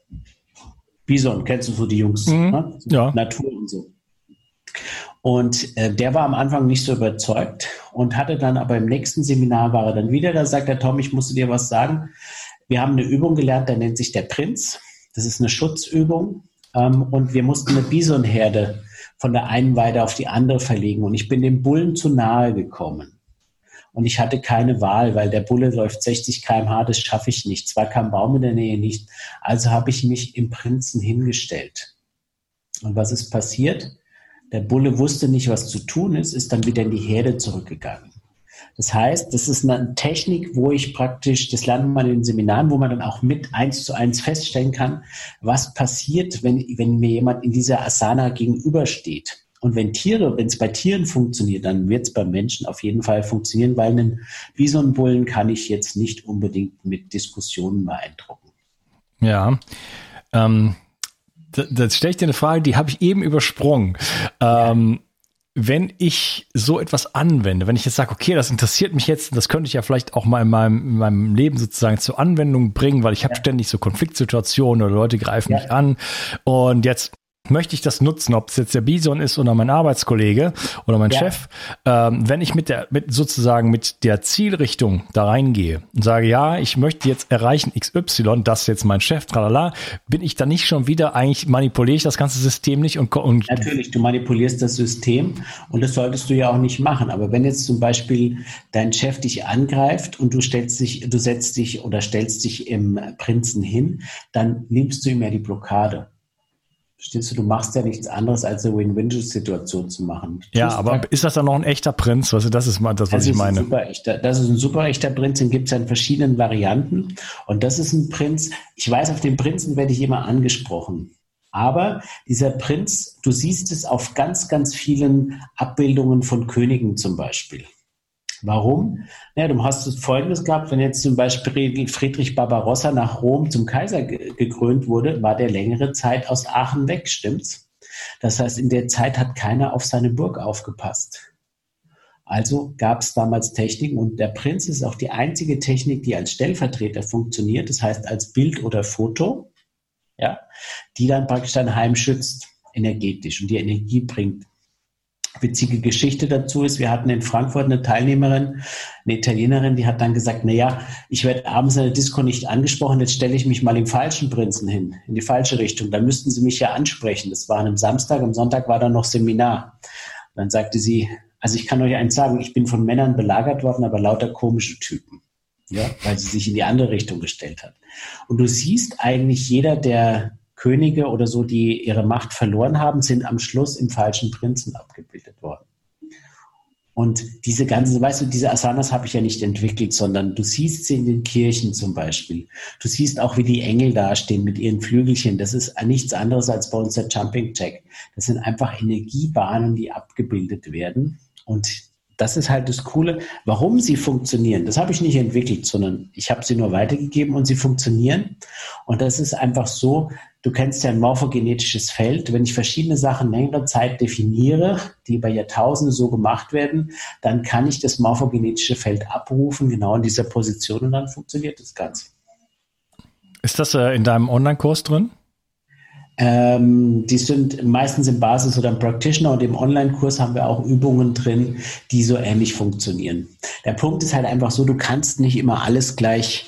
Bison, kennst du so die Jungs? Mhm. Ne? So ja. Natur und so. Und äh, der war am Anfang nicht so überzeugt und hatte dann aber im nächsten Seminar war er dann wieder, da sagt er, Tom, ich musste dir was sagen. Wir haben eine Übung gelernt, der nennt sich der Prinz. Das ist eine Schutzübung. Ähm, und wir mussten eine Bisonherde von der einen Weide auf die andere verlegen. Und ich bin dem Bullen zu nahe gekommen. Und ich hatte keine Wahl, weil der Bulle läuft 60 km/h, das schaffe ich nicht. Zwar kein Baum in der Nähe nicht. Also habe ich mich im Prinzen hingestellt. Und was ist passiert? Der Bulle wusste nicht, was zu tun ist, ist dann wieder in die Herde zurückgegangen. Das heißt, das ist eine Technik, wo ich praktisch, das lernt man in den Seminaren, wo man dann auch mit eins zu eins feststellen kann, was passiert, wenn, wenn mir jemand in dieser Asana gegenübersteht. Und wenn Tiere, wenn es bei Tieren funktioniert, dann wird es bei Menschen auf jeden Fall funktionieren, weil einen Bisonbullen kann ich jetzt nicht unbedingt mit Diskussionen beeindrucken. Ja. Ähm, das stelle ich dir eine Frage, die habe ich eben übersprungen. Ähm, wenn ich so etwas anwende, wenn ich jetzt sage, okay, das interessiert mich jetzt, das könnte ich ja vielleicht auch mal in meinem, in meinem Leben sozusagen zur Anwendung bringen, weil ich habe ja. ständig so Konfliktsituationen oder Leute greifen ja. mich an und jetzt möchte ich das nutzen, ob es jetzt der Bison ist oder mein Arbeitskollege oder mein ja. Chef, ähm, wenn ich mit der, mit sozusagen mit der Zielrichtung da reingehe und sage, ja, ich möchte jetzt erreichen XY, das ist jetzt mein Chef, tralala, bin ich dann nicht schon wieder, eigentlich manipuliere ich das ganze System nicht und, und Natürlich, du manipulierst das System und das solltest du ja auch nicht machen. Aber wenn jetzt zum Beispiel dein Chef dich angreift und du stellst dich, du setzt dich oder stellst dich im Prinzen hin, dann nimmst du ihm ja die Blockade. Verstehst du, du machst ja nichts anderes, als eine Win-Win-Situation zu machen. Ja, aber halt, ist das dann noch ein echter Prinz? Also das ist mal das, was das ich meine. super echter, das ist ein super echter Prinz, den gibt es ja in verschiedenen Varianten. Und das ist ein Prinz, ich weiß, auf den Prinzen werde ich immer angesprochen. Aber dieser Prinz, du siehst es auf ganz, ganz vielen Abbildungen von Königen zum Beispiel. Warum? Ja, du hast Folgendes gehabt, wenn jetzt zum Beispiel Friedrich Barbarossa nach Rom zum Kaiser gekrönt wurde, war der längere Zeit aus Aachen weg, stimmt's? Das heißt, in der Zeit hat keiner auf seine Burg aufgepasst. Also gab es damals Techniken und der Prinz ist auch die einzige Technik, die als Stellvertreter funktioniert, das heißt als Bild oder Foto, ja, die dann praktisch dein Heim schützt, energetisch und die Energie bringt. Witzige Geschichte dazu ist, wir hatten in Frankfurt eine Teilnehmerin, eine Italienerin, die hat dann gesagt, na ja, ich werde abends in der Disco nicht angesprochen, jetzt stelle ich mich mal im falschen Prinzen hin, in die falsche Richtung. Dann müssten sie mich ja ansprechen. Das war an einem Samstag, am Sonntag war dann noch Seminar. Dann sagte sie, also ich kann euch eins sagen, ich bin von Männern belagert worden, aber lauter komische Typen. Ja, weil sie sich in die andere Richtung gestellt hat. Und du siehst eigentlich jeder, der Könige oder so, die ihre Macht verloren haben, sind am Schluss im falschen Prinzen abgebildet worden. Und diese ganzen, weißt du, diese Asanas habe ich ja nicht entwickelt, sondern du siehst sie in den Kirchen zum Beispiel. Du siehst auch, wie die Engel dastehen mit ihren Flügelchen. Das ist nichts anderes als bei uns der Jumping Jack. Das sind einfach Energiebahnen, die abgebildet werden. Und das ist halt das Coole, warum sie funktionieren. Das habe ich nicht entwickelt, sondern ich habe sie nur weitergegeben und sie funktionieren. Und das ist einfach so, Du kennst ja ein morphogenetisches Feld. Wenn ich verschiedene Sachen längere Zeit definiere, die bei Jahrtausenden so gemacht werden, dann kann ich das morphogenetische Feld abrufen, genau in dieser Position und dann funktioniert das Ganze. Ist das äh, in deinem Online-Kurs drin? Ähm, die sind meistens im Basis- oder im Practitioner und im Online-Kurs haben wir auch Übungen drin, die so ähnlich funktionieren. Der Punkt ist halt einfach so, du kannst nicht immer alles gleich,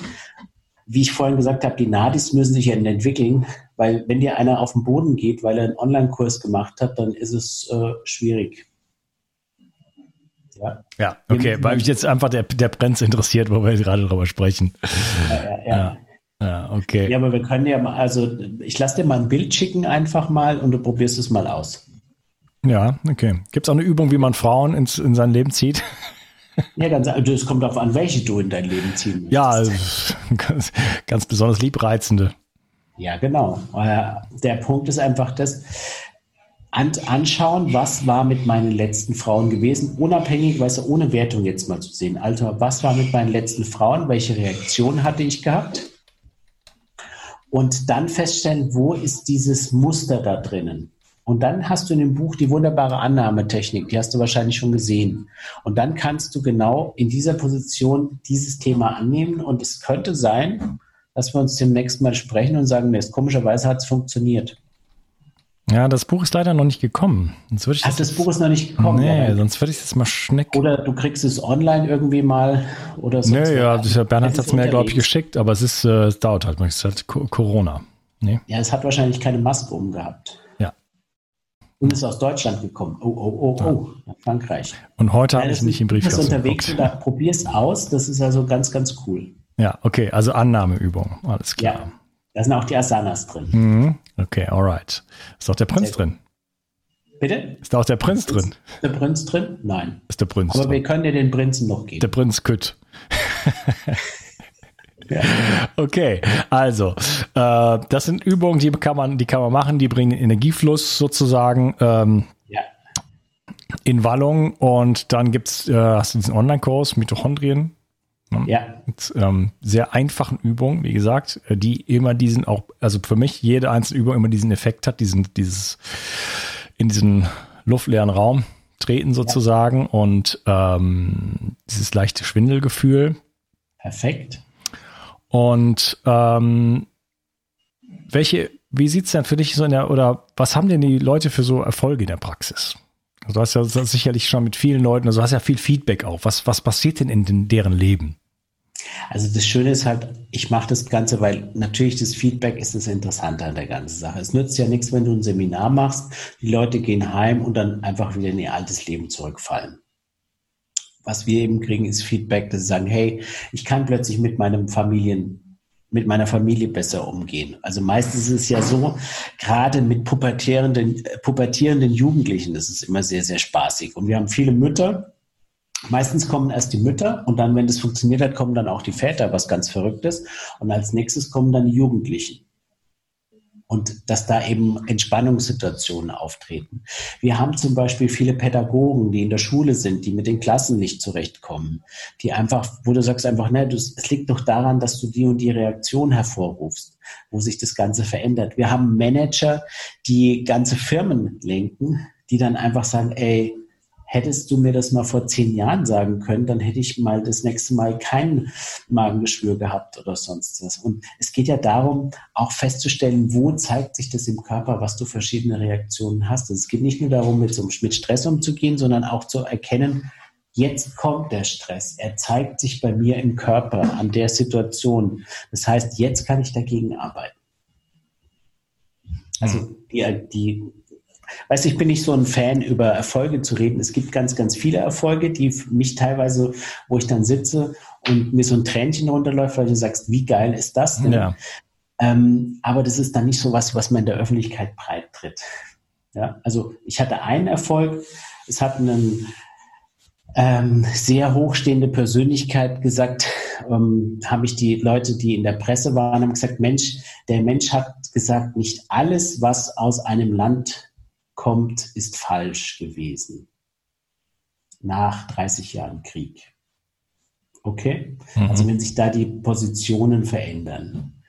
wie ich vorhin gesagt habe, die Nadis müssen sich entwickeln. Weil wenn dir einer auf den Boden geht, weil er einen Online-Kurs gemacht hat, dann ist es äh, schwierig. Ja, ja okay, weil mich jetzt einfach der, der Brenz interessiert, wo wir gerade drüber sprechen. Ja, ja, ja. ja. Ja, okay. Ja, aber wir können ja mal, also ich lasse dir mal ein Bild schicken einfach mal und du probierst es mal aus. Ja, okay. Gibt es auch eine Übung, wie man Frauen ins, in sein Leben zieht? Ja, ganz, also es kommt darauf an, welche du in dein Leben ziehen willst. Ja, ganz, ganz besonders liebreizende. Ja, genau. Äh, der Punkt ist einfach das, anschauen, was war mit meinen letzten Frauen gewesen, unabhängig, weißt du, ohne Wertung jetzt mal zu sehen. Alter, was war mit meinen letzten Frauen? Welche Reaktion hatte ich gehabt? Und dann feststellen, wo ist dieses Muster da drinnen? Und dann hast du in dem Buch die wunderbare Annahmetechnik, die hast du wahrscheinlich schon gesehen. Und dann kannst du genau in dieser Position dieses Thema annehmen. Und es könnte sein, dass wir uns demnächst mal sprechen und sagen, nee, komischerweise hat es funktioniert. Ja, das Buch ist leider noch nicht gekommen. Sonst würde ich Ach, das, das Buch ist noch nicht gekommen. Nee, ja, sonst würde ich es mal schnecken. Oder du kriegst es online irgendwie mal oder so. Nee, ja, das, Bernhard hat es mir, glaube ich, geschickt, aber es ist, äh, es dauert halt, es ist halt Corona. Nee. Ja, es hat wahrscheinlich keine Maske umgehabt. Ja. Und ist aus Deutschland gekommen. Oh, oh, oh, oh, ja. Frankreich. Und heute habe ich nicht im Brief. Du bist unterwegs und da probier's aus. Das ist also ganz, ganz cool. Ja, okay, also Annahmeübung, alles klar. Ja, da sind auch die Asanas drin. Mhm. Okay, alright. Ist auch der Prinz drin? Bitte? Ist da auch der Prinz drin? Ist der Prinz drin? Nein. Ist der Prinz Aber drin. wir können dir den Prinzen noch geben. Der Prinz Kütt. ja. Okay, also äh, das sind Übungen, die kann man, die kann man machen, die bringen Energiefluss sozusagen ähm, ja. in Wallung und dann gibt's, äh, hast du diesen Online-Kurs Mitochondrien? Ja. Mit ähm, sehr einfachen Übungen, wie gesagt, äh, die immer diesen auch, also für mich jede einzelne Übung immer diesen Effekt hat, diesen, dieses in diesen luftleeren Raum treten sozusagen ja. und ähm, dieses leichte Schwindelgefühl. Perfekt. Und ähm, welche, wie sieht's denn für dich so in der, oder was haben denn die Leute für so Erfolge in der Praxis? Du hast ja sicherlich schon mit vielen Leuten, also hast ja viel Feedback auch. Was, was passiert denn in den, deren Leben? Also das Schöne ist halt, ich mache das Ganze, weil natürlich das Feedback ist das Interessante an der ganzen Sache. Es nützt ja nichts, wenn du ein Seminar machst, die Leute gehen heim und dann einfach wieder in ihr altes Leben zurückfallen. Was wir eben kriegen, ist Feedback, dass sie sagen, hey, ich kann plötzlich mit meinem Familien mit meiner Familie besser umgehen. Also meistens ist es ja so, gerade mit pubertierenden, pubertierenden Jugendlichen, ist immer sehr, sehr spaßig. Und wir haben viele Mütter. Meistens kommen erst die Mütter und dann, wenn das funktioniert hat, kommen dann auch die Väter, was ganz Verrücktes. Und als nächstes kommen dann die Jugendlichen und dass da eben Entspannungssituationen auftreten. Wir haben zum Beispiel viele Pädagogen, die in der Schule sind, die mit den Klassen nicht zurechtkommen, die einfach, wo du sagst einfach, ne, du, es liegt doch daran, dass du die und die Reaktion hervorrufst, wo sich das Ganze verändert. Wir haben Manager, die ganze Firmen lenken, die dann einfach sagen, ey, hättest du mir das mal vor zehn Jahren sagen können, dann hätte ich mal das nächste Mal kein Magengeschwür gehabt oder sonst was. Und es geht ja darum, auch festzustellen, wo zeigt sich das im Körper, was du verschiedene Reaktionen hast. Also es geht nicht nur darum, mit, so, mit Stress umzugehen, sondern auch zu erkennen, Jetzt kommt der Stress. Er zeigt sich bei mir im Körper an der Situation. Das heißt, jetzt kann ich dagegen arbeiten. Also die, die Weißt du, ich bin nicht so ein Fan, über Erfolge zu reden. Es gibt ganz, ganz viele Erfolge, die mich teilweise, wo ich dann sitze und mir so ein Tränchen runterläuft, weil du sagst, wie geil ist das denn? Ja. Ähm, aber das ist dann nicht so was, was man in der Öffentlichkeit breit tritt. Ja, also ich hatte einen Erfolg. Es hat einen ähm, sehr hochstehende Persönlichkeit gesagt, ähm, habe ich die Leute, die in der Presse waren, haben gesagt, Mensch, der Mensch hat gesagt, nicht alles, was aus einem Land kommt, ist falsch gewesen. Nach 30 Jahren Krieg. Okay? Mhm. Also wenn sich da die Positionen verändern.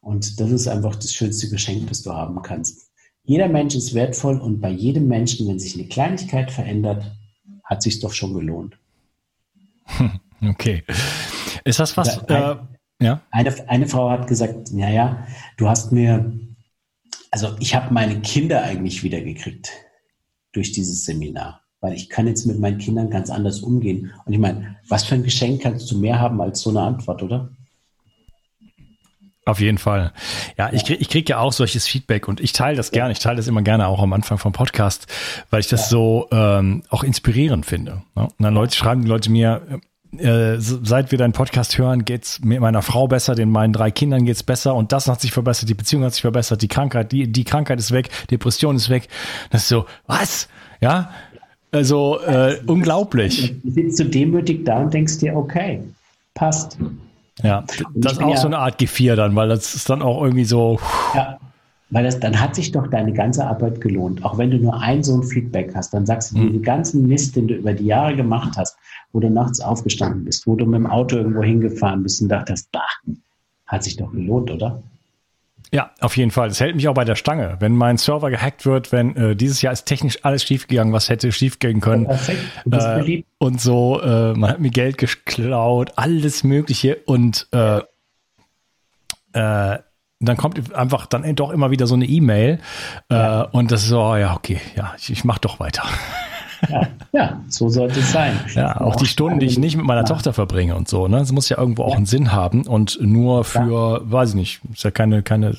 Und das ist einfach das schönste Geschenk, das du haben kannst. Jeder Mensch ist wertvoll und bei jedem Menschen, wenn sich eine Kleinigkeit verändert, hat sich doch schon gelohnt. Okay. Ist das was? Äh, ja? Eine, eine Frau hat gesagt, naja, du hast mir, also ich habe meine Kinder eigentlich wiedergekriegt durch dieses Seminar, weil ich kann jetzt mit meinen Kindern ganz anders umgehen. Und ich meine, was für ein Geschenk kannst du mehr haben als so eine Antwort, oder? Auf jeden Fall. Ja, ich krieg, ich krieg ja auch solches Feedback und ich teile das gerne. Ich teile das immer gerne auch am Anfang vom Podcast, weil ich das ja. so ähm, auch inspirierend finde. Ne? Und dann Leute schreiben die Leute mir, äh, seit wir deinen Podcast hören, geht's mit meiner Frau besser, den meinen drei Kindern geht's besser und das hat sich verbessert, die Beziehung hat sich verbessert, die Krankheit, die, die Krankheit ist weg, Depression ist weg. Das ist so, was? Ja, also äh, unglaublich. Du sitzt so demütig da und denkst dir, okay, passt. Ja, das ist auch ja, so eine Art Gefier dann, weil das ist dann auch irgendwie so. Ja, weil das, dann hat sich doch deine ganze Arbeit gelohnt. Auch wenn du nur ein so ein Feedback hast, dann sagst du, mhm. den ganzen Mist, den du über die Jahre gemacht hast, wo du nachts aufgestanden bist, wo du mit dem Auto irgendwo hingefahren bist und dachtest, bah, hat sich doch gelohnt, oder? Ja, auf jeden Fall. Das hält mich auch bei der Stange. Wenn mein Server gehackt wird, wenn äh, dieses Jahr ist technisch alles schiefgegangen, was hätte schiefgehen können. Perfekt. Äh, und so, äh, man hat mir Geld geklaut, alles Mögliche und äh, äh, dann kommt einfach dann doch immer wieder so eine E-Mail äh, ja. und das ist so, oh, ja, okay, ja, ich, ich mach doch weiter. Ja, ja, so sollte es sein. Ja, auch die Stunden, die ich nicht mit meiner Tochter verbringe und so, ne? Das muss ja irgendwo auch einen Sinn haben und nur für, weiß ich nicht, ist ja keine, keine,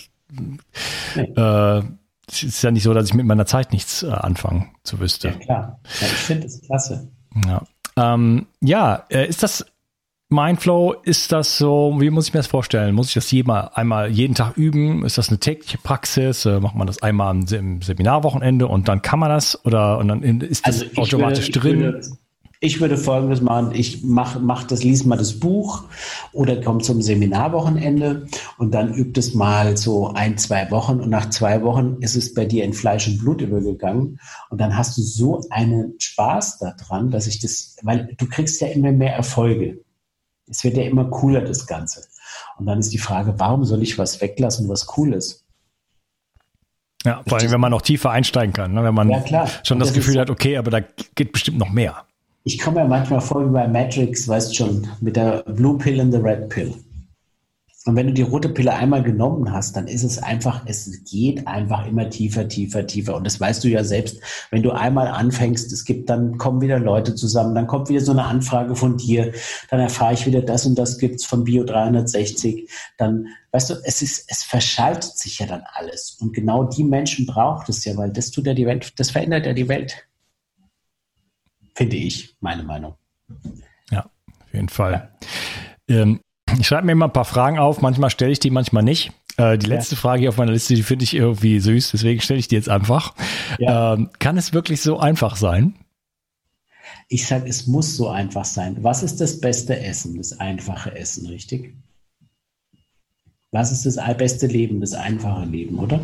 nee. äh, es ist ja nicht so, dass ich mit meiner Zeit nichts äh, anfangen zu wüsste. Ja, klar. Ja, ich finde es klasse. Ja. Ähm, ja, äh, ist das Mindflow, ist das so, wie muss ich mir das vorstellen? Muss ich das jeder, einmal jeden Tag üben? Ist das eine tägliche Praxis? Äh, macht man das einmal im Seminarwochenende und dann kann man das? Oder und dann ist das also automatisch würde, drin? Ich würde, ich würde folgendes machen, ich mache mach das, lies mal das Buch oder komm zum Seminarwochenende und dann übt es mal so ein, zwei Wochen und nach zwei Wochen ist es bei dir in Fleisch und Blut übergegangen und dann hast du so einen Spaß daran, dass ich das, weil du kriegst ja immer mehr Erfolge. Es wird ja immer cooler, das Ganze. Und dann ist die Frage, warum soll ich was weglassen, was cool ist? Ja, vor allem, wenn man noch tiefer einsteigen kann, ne? wenn man ja, schon das, das Gefühl hat, okay, aber da geht bestimmt noch mehr. Ich komme ja manchmal vor wie bei Matrix, weißt du schon, mit der Blue Pill und der Red Pill. Und wenn du die rote Pille einmal genommen hast, dann ist es einfach, es geht einfach immer tiefer, tiefer, tiefer. Und das weißt du ja selbst, wenn du einmal anfängst, es gibt, dann kommen wieder Leute zusammen, dann kommt wieder so eine Anfrage von dir, dann erfahre ich wieder, das und das gibt's von Bio 360. Dann, weißt du, es ist, es verschaltet sich ja dann alles. Und genau die Menschen braucht es ja, weil das tut ja die Welt, das verändert ja die Welt. Finde ich, meine Meinung. Ja, auf jeden Fall. Ja. Ähm, ich schreibe mir immer ein paar Fragen auf, manchmal stelle ich die, manchmal nicht. Äh, die letzte ja. Frage hier auf meiner Liste, die finde ich irgendwie süß, deswegen stelle ich die jetzt einfach. Ja. Ähm, kann es wirklich so einfach sein? Ich sage, es muss so einfach sein. Was ist das beste Essen? Das einfache Essen, richtig? Was ist das beste Leben? Das einfache Leben, oder?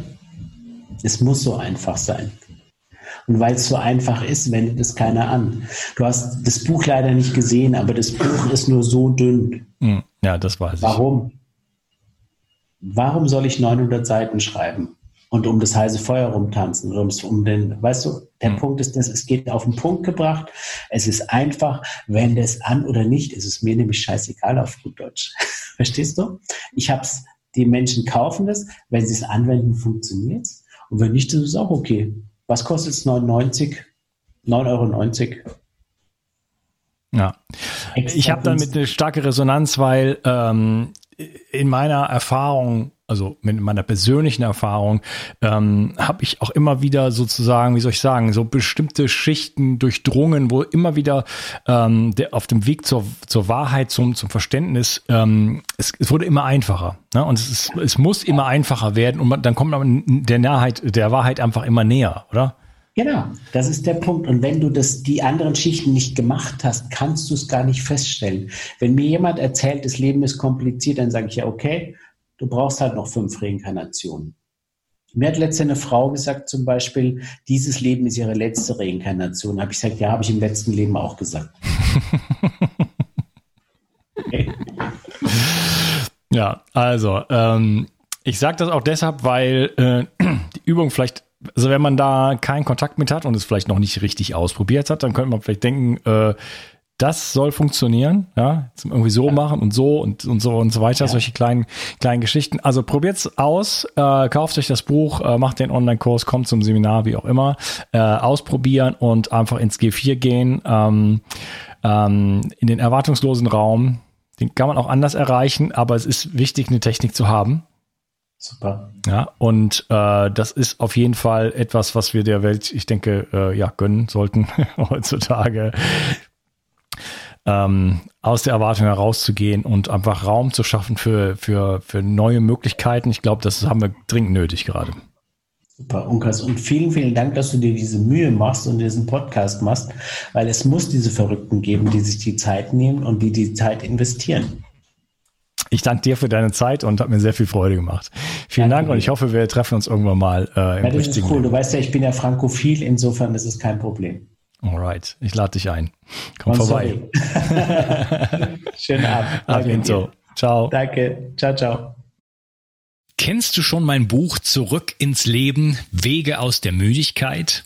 Es muss so einfach sein. Und weil es so einfach ist, wendet es keiner an. Du hast das Buch leider nicht gesehen, aber das Buch ist nur so dünn. Hm, ja, das weiß ich. Warum? Warum soll ich 900 Seiten schreiben? und um das heiße Feuer rumtanzen um den, weißt du, der mhm. Punkt ist, dass es geht auf den Punkt gebracht. Es ist einfach, wenn das an oder nicht, ist es mir nämlich scheißegal auf gut Deutsch. Verstehst du? Ich hab's, die Menschen kaufen das, wenn sie es anwenden, funktioniert's. Und wenn nicht, ist auch okay. Was kostet es 99? 9,90 Euro. Ja. Ich habe damit eine starke Resonanz, weil ähm, in meiner Erfahrung, also mit meiner persönlichen Erfahrung, ähm, habe ich auch immer wieder sozusagen, wie soll ich sagen, so bestimmte Schichten durchdrungen, wo immer wieder ähm, der, auf dem Weg zur, zur Wahrheit, zum, zum Verständnis, ähm, es, es wurde immer einfacher. Ne? Und es, ist, es muss immer einfacher werden und man, dann kommt man der Nahrheit, der Wahrheit einfach immer näher, oder? Genau, das ist der Punkt. Und wenn du das, die anderen Schichten nicht gemacht hast, kannst du es gar nicht feststellen. Wenn mir jemand erzählt, das Leben ist kompliziert, dann sage ich ja, okay, du brauchst halt noch fünf Reinkarnationen. Mir hat letzte eine Frau gesagt, zum Beispiel, dieses Leben ist ihre letzte Reinkarnation. Habe ich gesagt, ja, habe ich im letzten Leben auch gesagt. Ja, also, ähm, ich sage das auch deshalb, weil äh, die Übung vielleicht also wenn man da keinen Kontakt mit hat und es vielleicht noch nicht richtig ausprobiert hat, dann könnte man vielleicht denken, äh, das soll funktionieren, ja, irgendwie so machen und so und, und so und so weiter, ja. solche kleinen, kleinen Geschichten. Also probiert's aus, äh, kauft euch das Buch, äh, macht den Online-Kurs, kommt zum Seminar, wie auch immer, äh, ausprobieren und einfach ins G4 gehen, ähm, ähm, in den erwartungslosen Raum. Den kann man auch anders erreichen, aber es ist wichtig, eine Technik zu haben. Super. Ja, und äh, das ist auf jeden Fall etwas, was wir der Welt, ich denke, äh, ja, gönnen sollten heutzutage. Ähm, aus der Erwartung herauszugehen und einfach Raum zu schaffen für, für, für neue Möglichkeiten. Ich glaube, das haben wir dringend nötig gerade. Super, Unkas. Und vielen, vielen Dank, dass du dir diese Mühe machst und diesen Podcast machst, weil es muss diese Verrückten geben, die sich die Zeit nehmen und die die Zeit investieren. Ich danke dir für deine Zeit und hat mir sehr viel Freude gemacht. Vielen danke Dank und ich hoffe, wir treffen uns irgendwann mal äh, im ja, das ist cool. Leben. Du weißt ja, ich bin ja frankophil, insofern ist es kein Problem. Alright, ich lade dich ein. Komm und vorbei. Schönen Abend. A Ciao. Danke. Ciao, ciao. Kennst du schon mein Buch Zurück ins Leben, Wege aus der Müdigkeit?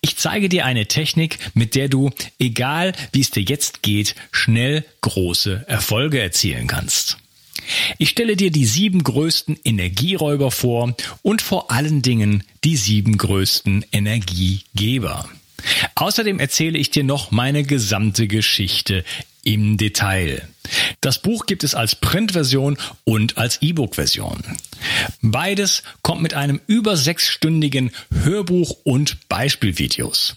Ich zeige dir eine Technik, mit der du, egal wie es dir jetzt geht, schnell große Erfolge erzielen kannst. Ich stelle dir die sieben größten Energieräuber vor und vor allen Dingen die sieben größten Energiegeber. Außerdem erzähle ich dir noch meine gesamte Geschichte im Detail. Das Buch gibt es als Printversion und als E-Book-Version. Beides kommt mit einem über sechsstündigen Hörbuch und Beispielvideos.